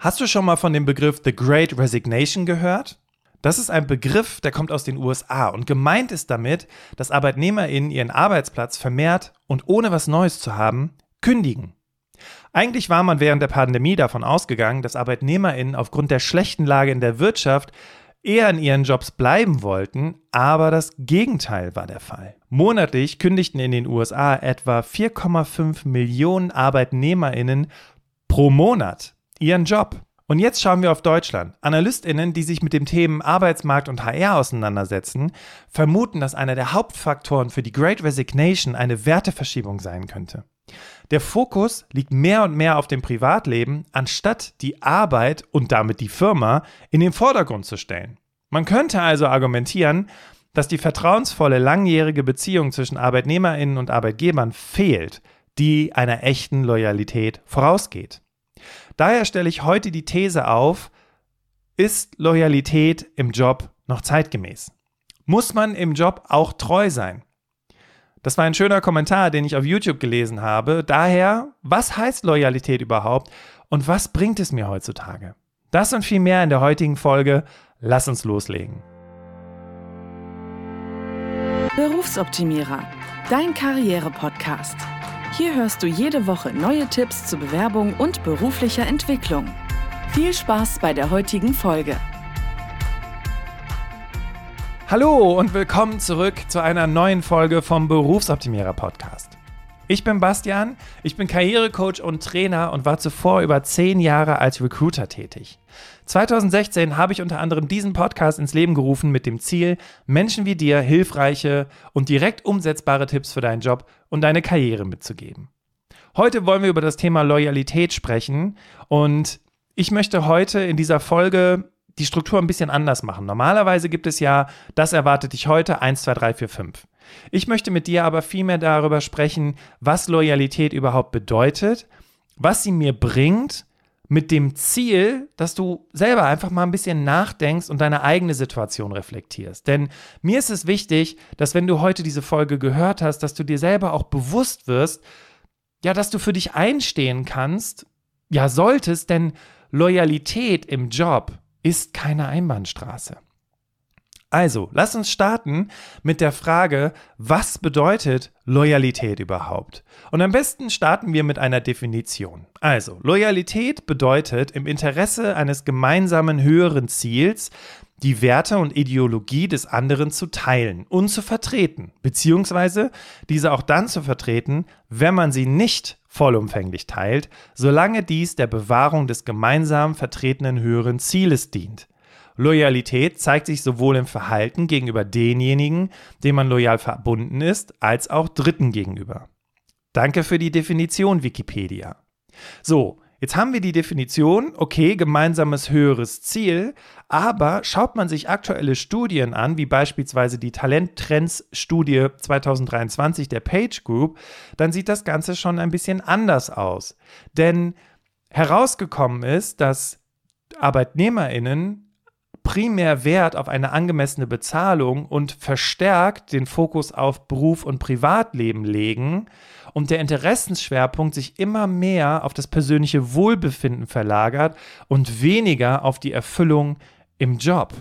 Hast du schon mal von dem Begriff The Great Resignation gehört? Das ist ein Begriff, der kommt aus den USA und gemeint ist damit, dass ArbeitnehmerInnen ihren Arbeitsplatz vermehrt und ohne was Neues zu haben, kündigen. Eigentlich war man während der Pandemie davon ausgegangen, dass ArbeitnehmerInnen aufgrund der schlechten Lage in der Wirtschaft eher in ihren Jobs bleiben wollten, aber das Gegenteil war der Fall. Monatlich kündigten in den USA etwa 4,5 Millionen ArbeitnehmerInnen pro Monat ihren Job. Und jetzt schauen wir auf Deutschland. AnalystInnen, die sich mit dem Themen Arbeitsmarkt und HR auseinandersetzen, vermuten, dass einer der Hauptfaktoren für die Great Resignation eine Werteverschiebung sein könnte. Der Fokus liegt mehr und mehr auf dem Privatleben, anstatt die Arbeit und damit die Firma in den Vordergrund zu stellen. Man könnte also argumentieren, dass die vertrauensvolle langjährige Beziehung zwischen Arbeitnehmerinnen und Arbeitgebern fehlt, die einer echten Loyalität vorausgeht. Daher stelle ich heute die These auf, ist Loyalität im Job noch zeitgemäß? Muss man im Job auch treu sein? Das war ein schöner Kommentar, den ich auf YouTube gelesen habe. Daher, was heißt Loyalität überhaupt und was bringt es mir heutzutage? Das und viel mehr in der heutigen Folge. Lass uns loslegen. Berufsoptimierer, dein Karriere-Podcast. Hier hörst du jede Woche neue Tipps zur Bewerbung und beruflicher Entwicklung. Viel Spaß bei der heutigen Folge. Hallo und willkommen zurück zu einer neuen Folge vom Berufsoptimierer Podcast. Ich bin Bastian, ich bin Karrierecoach und Trainer und war zuvor über zehn Jahre als Recruiter tätig. 2016 habe ich unter anderem diesen Podcast ins Leben gerufen mit dem Ziel, Menschen wie dir hilfreiche und direkt umsetzbare Tipps für deinen Job und deine Karriere mitzugeben. Heute wollen wir über das Thema Loyalität sprechen und ich möchte heute in dieser Folge die Struktur ein bisschen anders machen. Normalerweise gibt es ja, das erwartet dich heute, 1, 2, 3, 4, 5. Ich möchte mit dir aber vielmehr darüber sprechen, was Loyalität überhaupt bedeutet, was sie mir bringt mit dem Ziel, dass du selber einfach mal ein bisschen nachdenkst und deine eigene Situation reflektierst. Denn mir ist es wichtig, dass wenn du heute diese Folge gehört hast, dass du dir selber auch bewusst wirst, ja, dass du für dich einstehen kannst, ja, solltest, denn Loyalität im Job ist keine Einbahnstraße. Also, lass uns starten mit der Frage, was bedeutet Loyalität überhaupt? Und am besten starten wir mit einer Definition. Also, Loyalität bedeutet im Interesse eines gemeinsamen höheren Ziels die Werte und Ideologie des anderen zu teilen und zu vertreten, beziehungsweise diese auch dann zu vertreten, wenn man sie nicht vollumfänglich teilt, solange dies der Bewahrung des gemeinsam vertretenen höheren Zieles dient. Loyalität zeigt sich sowohl im Verhalten gegenüber denjenigen, denen man loyal verbunden ist, als auch Dritten gegenüber. Danke für die Definition, Wikipedia. So, jetzt haben wir die Definition, okay, gemeinsames höheres Ziel, aber schaut man sich aktuelle Studien an, wie beispielsweise die Talenttrends-Studie 2023 der Page Group, dann sieht das Ganze schon ein bisschen anders aus. Denn herausgekommen ist, dass ArbeitnehmerInnen primär Wert auf eine angemessene Bezahlung und verstärkt den Fokus auf Beruf und Privatleben legen und der Interessensschwerpunkt sich immer mehr auf das persönliche Wohlbefinden verlagert und weniger auf die Erfüllung im Job.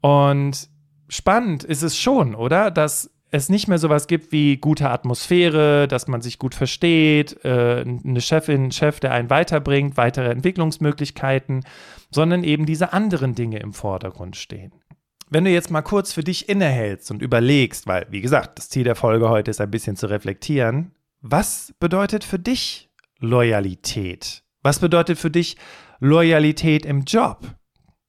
Und spannend ist es schon, oder? Dass es nicht mehr sowas gibt wie gute Atmosphäre, dass man sich gut versteht, äh, eine Chefin, Chef, der einen weiterbringt, weitere Entwicklungsmöglichkeiten, sondern eben diese anderen Dinge im Vordergrund stehen. Wenn du jetzt mal kurz für dich innehältst und überlegst, weil, wie gesagt, das Ziel der Folge heute ist ein bisschen zu reflektieren, was bedeutet für dich Loyalität? Was bedeutet für dich Loyalität im Job?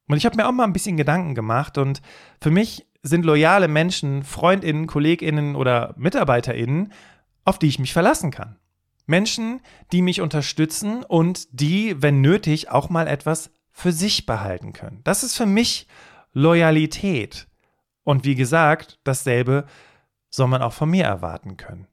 Und ich habe mir auch mal ein bisschen Gedanken gemacht und für mich sind loyale Menschen, Freundinnen, Kolleginnen oder Mitarbeiterinnen, auf die ich mich verlassen kann. Menschen, die mich unterstützen und die, wenn nötig, auch mal etwas für sich behalten können. Das ist für mich Loyalität. Und wie gesagt, dasselbe soll man auch von mir erwarten können.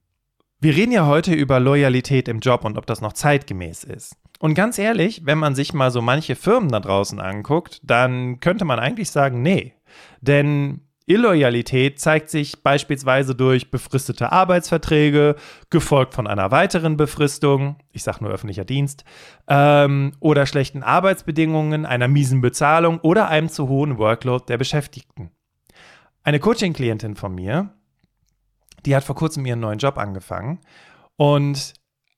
Wir reden ja heute über Loyalität im Job und ob das noch zeitgemäß ist. Und ganz ehrlich, wenn man sich mal so manche Firmen da draußen anguckt, dann könnte man eigentlich sagen, nee. Denn Illoyalität zeigt sich beispielsweise durch befristete Arbeitsverträge, gefolgt von einer weiteren Befristung, ich sage nur öffentlicher Dienst, ähm, oder schlechten Arbeitsbedingungen, einer miesen Bezahlung oder einem zu hohen Workload der Beschäftigten. Eine Coaching-Klientin von mir, die hat vor kurzem ihren neuen Job angefangen und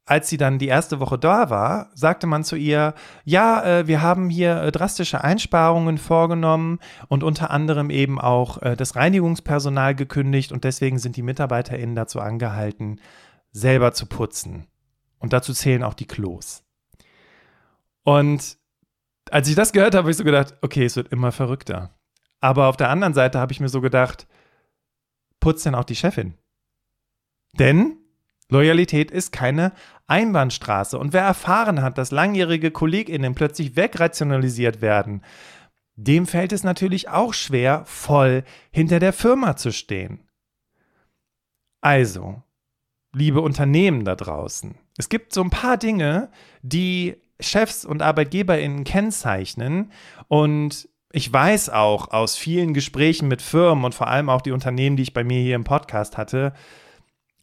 als sie dann die erste Woche da war, sagte man zu ihr, ja, äh, wir haben hier äh, drastische Einsparungen vorgenommen und unter anderem eben auch äh, das Reinigungspersonal gekündigt und deswegen sind die MitarbeiterInnen dazu angehalten, selber zu putzen. Und dazu zählen auch die Klos. Und als ich das gehört habe, habe ich so gedacht, okay, es wird immer verrückter. Aber auf der anderen Seite habe ich mir so gedacht, putzt denn auch die Chefin? Denn Loyalität ist keine Einbahnstraße. Und wer erfahren hat, dass langjährige KollegInnen plötzlich wegrationalisiert werden, dem fällt es natürlich auch schwer, voll hinter der Firma zu stehen. Also, liebe Unternehmen da draußen, es gibt so ein paar Dinge, die Chefs und ArbeitgeberInnen kennzeichnen und ich weiß auch aus vielen Gesprächen mit Firmen und vor allem auch die Unternehmen, die ich bei mir hier im Podcast hatte,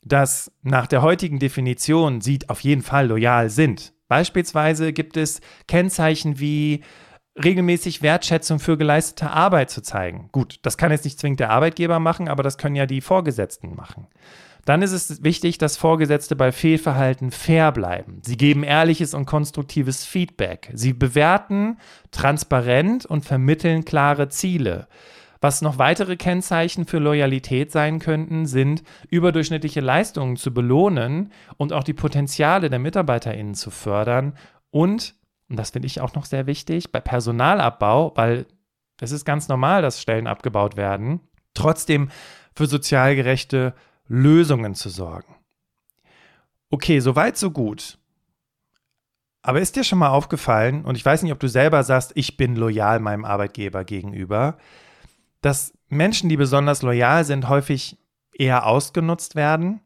dass nach der heutigen Definition sie auf jeden Fall loyal sind. Beispielsweise gibt es Kennzeichen wie regelmäßig Wertschätzung für geleistete Arbeit zu zeigen. Gut, das kann jetzt nicht zwingend der Arbeitgeber machen, aber das können ja die Vorgesetzten machen. Dann ist es wichtig, dass Vorgesetzte bei Fehlverhalten fair bleiben. Sie geben ehrliches und konstruktives Feedback. Sie bewerten transparent und vermitteln klare Ziele. Was noch weitere Kennzeichen für Loyalität sein könnten, sind überdurchschnittliche Leistungen zu belohnen und auch die Potenziale der MitarbeiterInnen zu fördern und, und das finde ich auch noch sehr wichtig, bei Personalabbau, weil es ist ganz normal, dass Stellen abgebaut werden, trotzdem für sozial gerechte Lösungen zu sorgen. Okay, soweit, so gut. Aber ist dir schon mal aufgefallen, und ich weiß nicht, ob du selber sagst, ich bin loyal meinem Arbeitgeber gegenüber, dass Menschen, die besonders loyal sind, häufig eher ausgenutzt werden.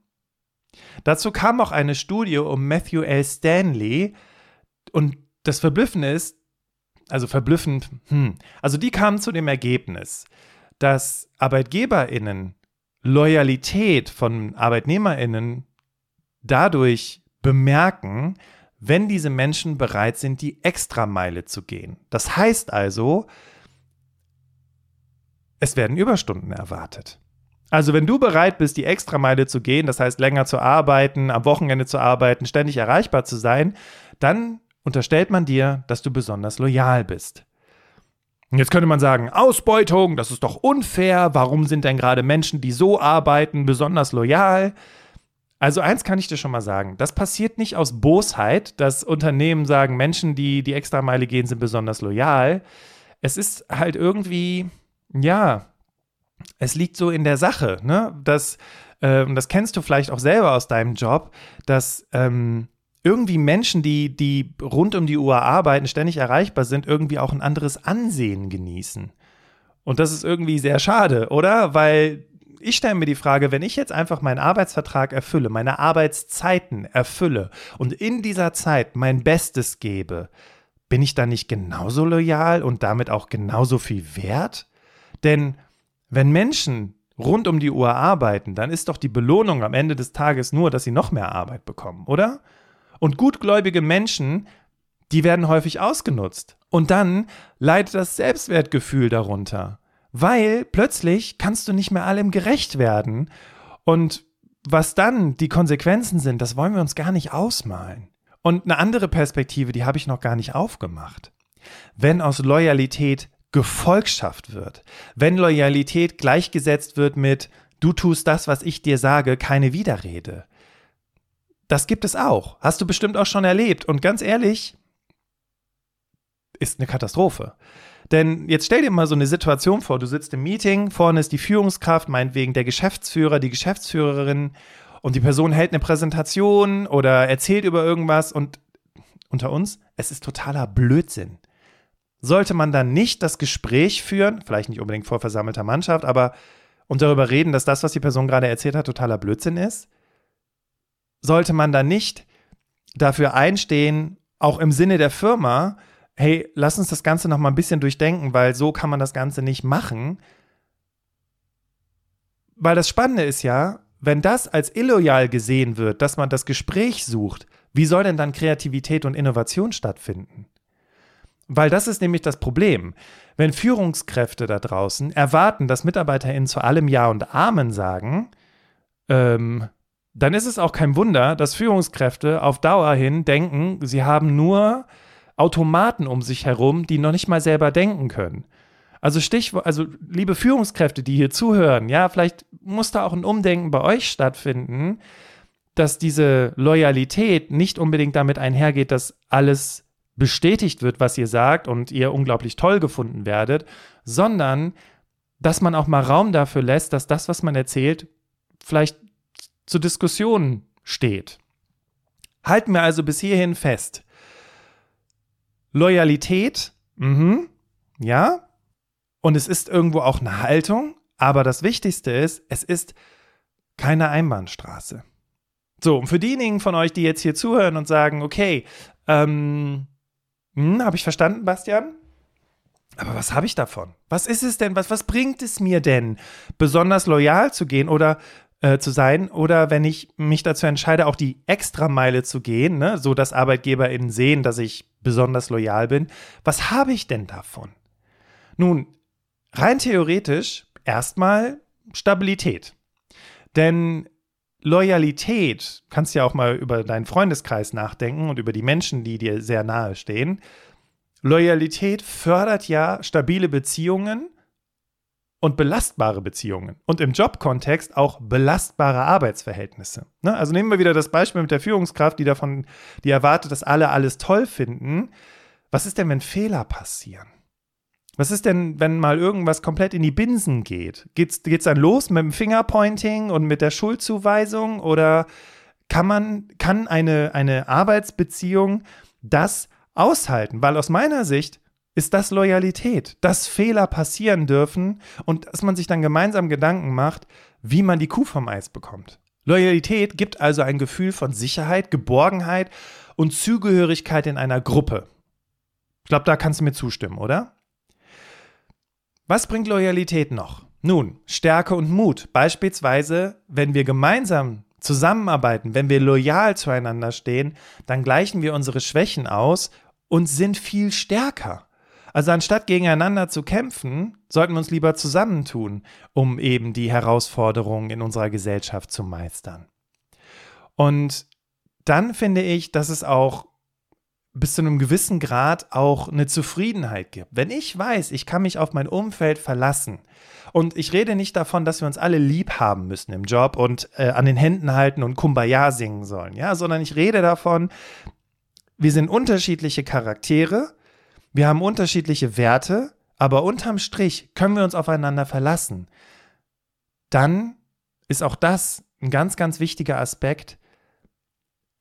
Dazu kam auch eine Studie um Matthew L. Stanley und das Verblüffende ist, also verblüffend, hm, also die kamen zu dem Ergebnis, dass ArbeitgeberInnen Loyalität von ArbeitnehmerInnen dadurch bemerken, wenn diese Menschen bereit sind, die Extrameile zu gehen. Das heißt also, es werden Überstunden erwartet. Also wenn du bereit bist, die Extrameile zu gehen, das heißt länger zu arbeiten, am Wochenende zu arbeiten, ständig erreichbar zu sein, dann unterstellt man dir, dass du besonders loyal bist. Jetzt könnte man sagen, Ausbeutung, das ist doch unfair, warum sind denn gerade Menschen, die so arbeiten, besonders loyal? Also eins kann ich dir schon mal sagen, das passiert nicht aus Bosheit, dass Unternehmen sagen, Menschen, die die Extrameile gehen, sind besonders loyal. Es ist halt irgendwie, ja, es liegt so in der Sache, ne? Dass, äh, das kennst du vielleicht auch selber aus deinem Job, dass ähm, irgendwie Menschen, die, die rund um die Uhr arbeiten, ständig erreichbar sind, irgendwie auch ein anderes Ansehen genießen. Und das ist irgendwie sehr schade, oder? Weil ich stelle mir die Frage, wenn ich jetzt einfach meinen Arbeitsvertrag erfülle, meine Arbeitszeiten erfülle und in dieser Zeit mein Bestes gebe, bin ich dann nicht genauso loyal und damit auch genauso viel wert? Denn wenn Menschen rund um die Uhr arbeiten, dann ist doch die Belohnung am Ende des Tages nur, dass sie noch mehr Arbeit bekommen, oder? Und gutgläubige Menschen, die werden häufig ausgenutzt. Und dann leidet das Selbstwertgefühl darunter, weil plötzlich kannst du nicht mehr allem gerecht werden. Und was dann die Konsequenzen sind, das wollen wir uns gar nicht ausmalen. Und eine andere Perspektive, die habe ich noch gar nicht aufgemacht. Wenn aus Loyalität Gefolgschaft wird, wenn Loyalität gleichgesetzt wird mit du tust das, was ich dir sage, keine Widerrede. Das gibt es auch. Hast du bestimmt auch schon erlebt. Und ganz ehrlich, ist eine Katastrophe. Denn jetzt stell dir mal so eine Situation vor, du sitzt im Meeting, vorne ist die Führungskraft, meinetwegen der Geschäftsführer, die Geschäftsführerin und die Person hält eine Präsentation oder erzählt über irgendwas und unter uns, es ist totaler Blödsinn sollte man dann nicht das Gespräch führen, vielleicht nicht unbedingt vor versammelter Mannschaft, aber und darüber reden, dass das, was die Person gerade erzählt hat, totaler Blödsinn ist? Sollte man dann nicht dafür einstehen, auch im Sinne der Firma, hey, lass uns das Ganze noch mal ein bisschen durchdenken, weil so kann man das Ganze nicht machen. weil das Spannende ist ja, wenn das als illoyal gesehen wird, dass man das Gespräch sucht, wie soll denn dann Kreativität und Innovation stattfinden? Weil das ist nämlich das Problem. Wenn Führungskräfte da draußen erwarten, dass MitarbeiterInnen zu allem Ja und Amen sagen, ähm, dann ist es auch kein Wunder, dass Führungskräfte auf Dauer hin denken, sie haben nur Automaten um sich herum, die noch nicht mal selber denken können. Also Stichwort, also liebe Führungskräfte, die hier zuhören, ja, vielleicht muss da auch ein Umdenken bei euch stattfinden, dass diese Loyalität nicht unbedingt damit einhergeht, dass alles bestätigt wird, was ihr sagt und ihr unglaublich toll gefunden werdet, sondern dass man auch mal Raum dafür lässt, dass das, was man erzählt, vielleicht zur Diskussion steht. Halten wir also bis hierhin fest. Loyalität, mhm, ja, und es ist irgendwo auch eine Haltung, aber das Wichtigste ist, es ist keine Einbahnstraße. So, und für diejenigen von euch, die jetzt hier zuhören und sagen, okay, ähm, hm, habe ich verstanden, Bastian? Aber was habe ich davon? Was ist es denn? Was, was bringt es mir denn, besonders loyal zu gehen oder äh, zu sein? Oder wenn ich mich dazu entscheide, auch die Extrameile zu gehen, ne, so dass ArbeitgeberInnen sehen, dass ich besonders loyal bin, was habe ich denn davon? Nun, rein theoretisch erstmal Stabilität. Denn Loyalität, kannst ja auch mal über deinen Freundeskreis nachdenken und über die Menschen, die dir sehr nahe stehen. Loyalität fördert ja stabile Beziehungen und belastbare Beziehungen und im Jobkontext auch belastbare Arbeitsverhältnisse. Ne? Also nehmen wir wieder das Beispiel mit der Führungskraft, die davon, die erwartet, dass alle alles toll finden. Was ist denn, wenn Fehler passieren? Was ist denn, wenn mal irgendwas komplett in die Binsen geht? Geht's, geht's dann los mit dem Fingerpointing und mit der Schuldzuweisung? Oder kann man, kann eine, eine Arbeitsbeziehung das aushalten? Weil aus meiner Sicht ist das Loyalität, dass Fehler passieren dürfen und dass man sich dann gemeinsam Gedanken macht, wie man die Kuh vom Eis bekommt. Loyalität gibt also ein Gefühl von Sicherheit, Geborgenheit und Zugehörigkeit in einer Gruppe. Ich glaube, da kannst du mir zustimmen, oder? Was bringt Loyalität noch? Nun, Stärke und Mut. Beispielsweise, wenn wir gemeinsam zusammenarbeiten, wenn wir loyal zueinander stehen, dann gleichen wir unsere Schwächen aus und sind viel stärker. Also anstatt gegeneinander zu kämpfen, sollten wir uns lieber zusammentun, um eben die Herausforderungen in unserer Gesellschaft zu meistern. Und dann finde ich, dass es auch bis zu einem gewissen Grad auch eine Zufriedenheit gibt. Wenn ich weiß, ich kann mich auf mein Umfeld verlassen und ich rede nicht davon, dass wir uns alle lieb haben müssen im Job und äh, an den Händen halten und Kumbaya singen sollen, ja, sondern ich rede davon, wir sind unterschiedliche Charaktere, wir haben unterschiedliche Werte, aber unterm Strich können wir uns aufeinander verlassen. Dann ist auch das ein ganz, ganz wichtiger Aspekt,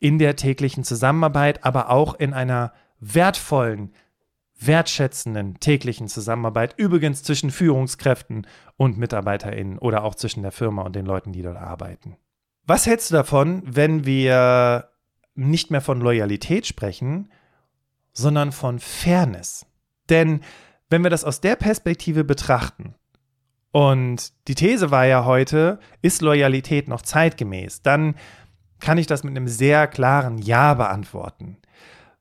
in der täglichen Zusammenarbeit, aber auch in einer wertvollen, wertschätzenden täglichen Zusammenarbeit, übrigens zwischen Führungskräften und MitarbeiterInnen oder auch zwischen der Firma und den Leuten, die dort arbeiten. Was hältst du davon, wenn wir nicht mehr von Loyalität sprechen, sondern von Fairness? Denn wenn wir das aus der Perspektive betrachten, und die These war ja heute, ist Loyalität noch zeitgemäß, dann kann ich das mit einem sehr klaren Ja beantworten.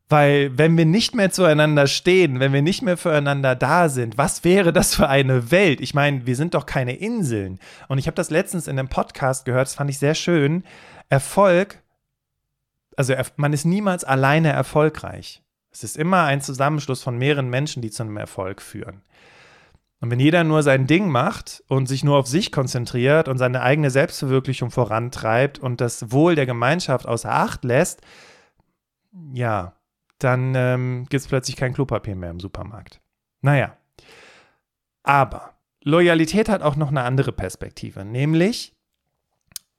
Weil wenn wir nicht mehr zueinander stehen, wenn wir nicht mehr füreinander da sind, was wäre das für eine Welt? Ich meine, wir sind doch keine Inseln. Und ich habe das letztens in einem Podcast gehört, das fand ich sehr schön. Erfolg, also man ist niemals alleine erfolgreich. Es ist immer ein Zusammenschluss von mehreren Menschen, die zu einem Erfolg führen. Und wenn jeder nur sein Ding macht und sich nur auf sich konzentriert und seine eigene Selbstverwirklichung vorantreibt und das Wohl der Gemeinschaft außer Acht lässt, ja, dann ähm, gibt es plötzlich kein Klopapier mehr im Supermarkt. Naja. Aber Loyalität hat auch noch eine andere Perspektive, nämlich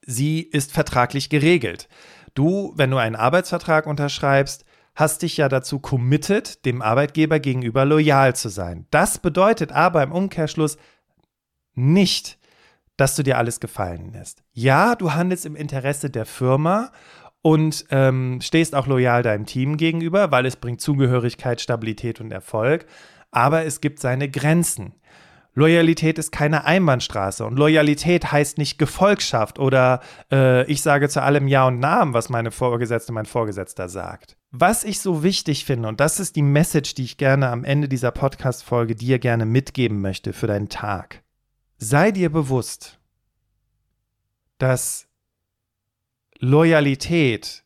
sie ist vertraglich geregelt. Du, wenn du einen Arbeitsvertrag unterschreibst, hast dich ja dazu committed, dem Arbeitgeber gegenüber loyal zu sein. Das bedeutet aber im Umkehrschluss nicht, dass du dir alles gefallen lässt. Ja, du handelst im Interesse der Firma und ähm, stehst auch loyal deinem Team gegenüber, weil es bringt Zugehörigkeit, Stabilität und Erfolg. Aber es gibt seine Grenzen. Loyalität ist keine Einbahnstraße und Loyalität heißt nicht Gefolgschaft oder äh, ich sage zu allem Ja und Namen, was meine Vorgesetzte, mein Vorgesetzter sagt. Was ich so wichtig finde, und das ist die Message, die ich gerne am Ende dieser Podcast-Folge dir gerne mitgeben möchte für deinen Tag. Sei dir bewusst, dass Loyalität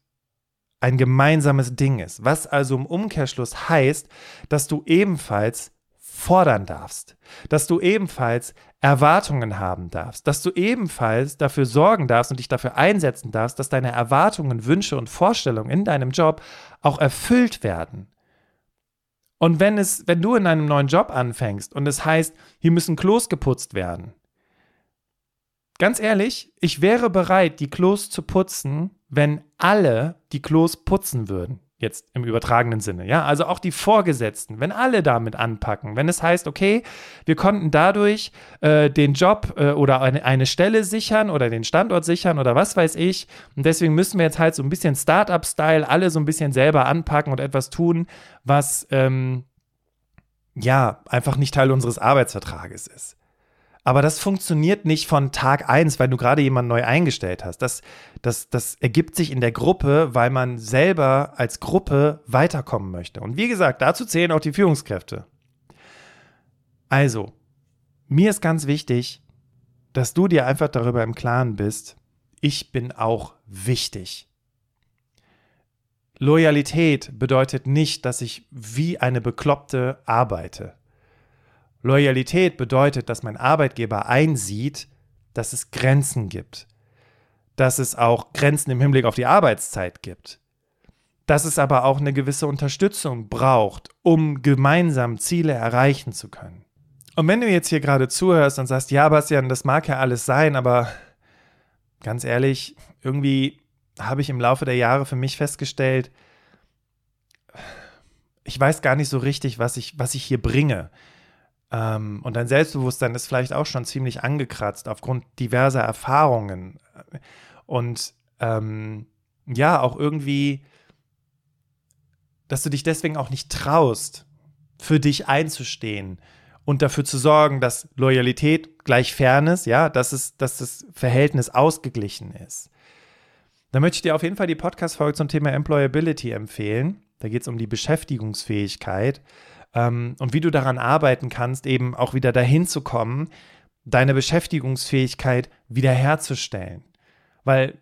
ein gemeinsames Ding ist, was also im Umkehrschluss heißt, dass du ebenfalls fordern darfst, dass du ebenfalls Erwartungen haben darfst, dass du ebenfalls dafür sorgen darfst und dich dafür einsetzen darfst, dass deine Erwartungen, Wünsche und Vorstellungen in deinem Job auch erfüllt werden. Und wenn es, wenn du in einem neuen Job anfängst und es heißt, hier müssen Klos geputzt werden, ganz ehrlich, ich wäre bereit, die Klos zu putzen, wenn alle die Klos putzen würden. Jetzt im übertragenen Sinne, ja. Also auch die Vorgesetzten, wenn alle damit anpacken, wenn es heißt, okay, wir konnten dadurch äh, den Job äh, oder eine, eine Stelle sichern oder den Standort sichern oder was weiß ich. Und deswegen müssen wir jetzt halt so ein bisschen Startup-Style alle so ein bisschen selber anpacken und etwas tun, was ähm, ja einfach nicht Teil unseres Arbeitsvertrages ist. Aber das funktioniert nicht von Tag 1, weil du gerade jemanden neu eingestellt hast. Das, das, das ergibt sich in der Gruppe, weil man selber als Gruppe weiterkommen möchte. Und wie gesagt, dazu zählen auch die Führungskräfte. Also, mir ist ganz wichtig, dass du dir einfach darüber im Klaren bist, ich bin auch wichtig. Loyalität bedeutet nicht, dass ich wie eine Bekloppte arbeite. Loyalität bedeutet, dass mein Arbeitgeber einsieht, dass es Grenzen gibt, dass es auch Grenzen im Hinblick auf die Arbeitszeit gibt, dass es aber auch eine gewisse Unterstützung braucht, um gemeinsam Ziele erreichen zu können. Und wenn du jetzt hier gerade zuhörst und sagst, ja, Bastian, das mag ja alles sein, aber ganz ehrlich, irgendwie habe ich im Laufe der Jahre für mich festgestellt, ich weiß gar nicht so richtig, was ich, was ich hier bringe. Ähm, und dein Selbstbewusstsein ist vielleicht auch schon ziemlich angekratzt aufgrund diverser Erfahrungen. Und ähm, ja, auch irgendwie, dass du dich deswegen auch nicht traust, für dich einzustehen und dafür zu sorgen, dass Loyalität gleich Fairness, ja, dass, es, dass das Verhältnis ausgeglichen ist. Da möchte ich dir auf jeden Fall die Podcast-Folge zum Thema Employability empfehlen. Da geht es um die Beschäftigungsfähigkeit ähm, und wie du daran arbeiten kannst, eben auch wieder dahin zu kommen, deine Beschäftigungsfähigkeit wiederherzustellen. Weil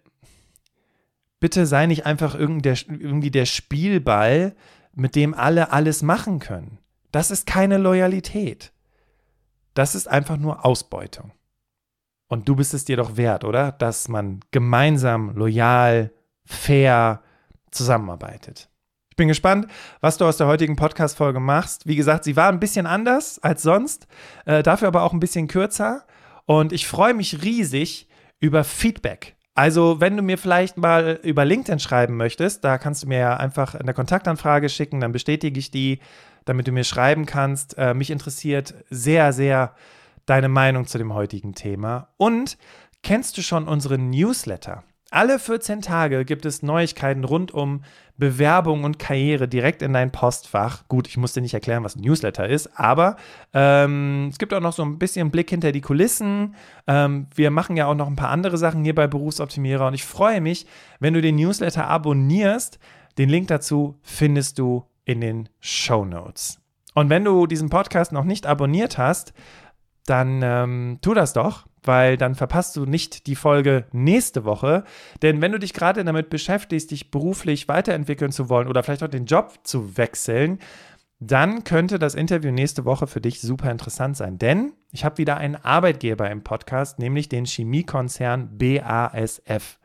bitte sei nicht einfach irgendwie der Spielball, mit dem alle alles machen können. Das ist keine Loyalität. Das ist einfach nur Ausbeutung. Und du bist es dir doch wert, oder? Dass man gemeinsam, loyal, fair zusammenarbeitet bin gespannt, was du aus der heutigen Podcast-Folge machst. Wie gesagt, sie war ein bisschen anders als sonst, äh, dafür aber auch ein bisschen kürzer. Und ich freue mich riesig über Feedback. Also, wenn du mir vielleicht mal über LinkedIn schreiben möchtest, da kannst du mir ja einfach eine Kontaktanfrage schicken, dann bestätige ich die, damit du mir schreiben kannst. Äh, mich interessiert sehr, sehr deine Meinung zu dem heutigen Thema. Und kennst du schon unseren Newsletter? Alle 14 Tage gibt es Neuigkeiten rund um Bewerbung und Karriere direkt in dein Postfach. Gut, ich muss dir nicht erklären, was ein Newsletter ist, aber ähm, es gibt auch noch so ein bisschen Blick hinter die Kulissen. Ähm, wir machen ja auch noch ein paar andere Sachen hier bei Berufsoptimierer und ich freue mich, wenn du den Newsletter abonnierst. Den Link dazu findest du in den Show Notes. Und wenn du diesen Podcast noch nicht abonniert hast, dann ähm, tu das doch weil dann verpasst du nicht die Folge nächste Woche. Denn wenn du dich gerade damit beschäftigst, dich beruflich weiterentwickeln zu wollen oder vielleicht auch den Job zu wechseln, dann könnte das Interview nächste Woche für dich super interessant sein. Denn ich habe wieder einen Arbeitgeber im Podcast, nämlich den Chemiekonzern BASF.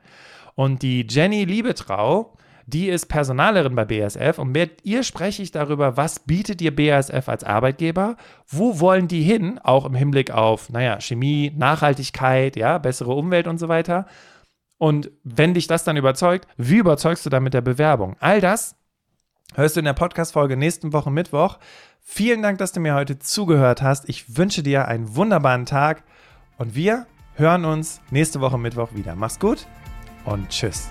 Und die Jenny Liebetrau, die ist Personalerin bei BASF und mit ihr spreche ich darüber, was bietet ihr BASF als Arbeitgeber, wo wollen die hin, auch im Hinblick auf, naja, Chemie, Nachhaltigkeit, ja, bessere Umwelt und so weiter. Und wenn dich das dann überzeugt, wie überzeugst du dann mit der Bewerbung? All das hörst du in der Podcast-Folge nächsten Woche Mittwoch. Vielen Dank, dass du mir heute zugehört hast. Ich wünsche dir einen wunderbaren Tag und wir hören uns nächste Woche Mittwoch wieder. Mach's gut und tschüss.